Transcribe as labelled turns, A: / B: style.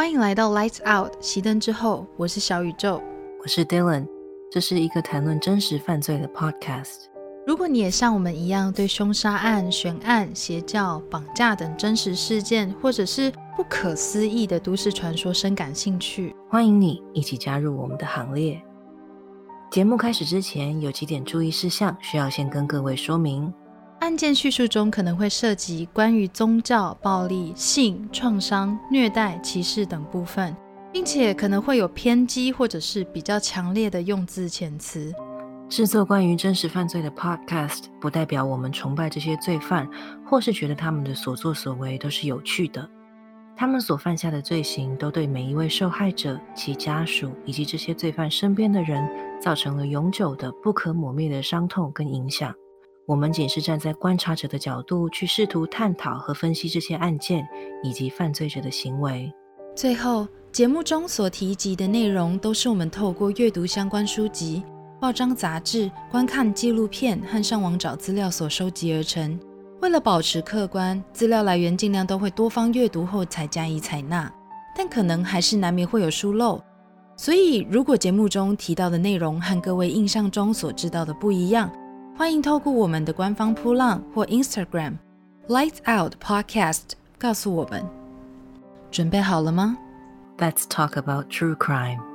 A: 欢迎来到 Lights Out 熄灯之后，我是小宇宙，
B: 我是 Dylan，这是一个谈论真实犯罪的 podcast。
A: 如果你也像我们一样对凶杀案、悬案、邪教、绑架等真实事件，或者是不可思议的都市传说深感兴趣，
B: 欢迎你一起加入我们的行列。节目开始之前，有几点注意事项需要先跟各位说明。
A: 案件叙述中可能会涉及关于宗教、暴力、性、创伤、虐待、歧视等部分，并且可能会有偏激或者是比较强烈的用字遣词。
B: 制作关于真实犯罪的 podcast，不代表我们崇拜这些罪犯，或是觉得他们的所作所为都是有趣的。他们所犯下的罪行，都对每一位受害者、其家属以及这些罪犯身边的人，造成了永久的、不可磨灭的伤痛跟影响。我们仅是站在观察者的角度，去试图探讨和分析这些案件以及犯罪者的行为。
A: 最后，节目中所提及的内容，都是我们透过阅读相关书籍。报章杂志、观看纪录片和上网找资料所收集而成。为了保持客观，资料来源尽量都会多方阅读后才加以采纳，但可能还是难免会有疏漏。所以，如果节目中提到的内容和各位印象中所知道的不一样，欢迎透过我们的官方扑浪或 Instagram Lights Out Podcast 告诉我们。准备好了吗？
B: Let's talk about true crime.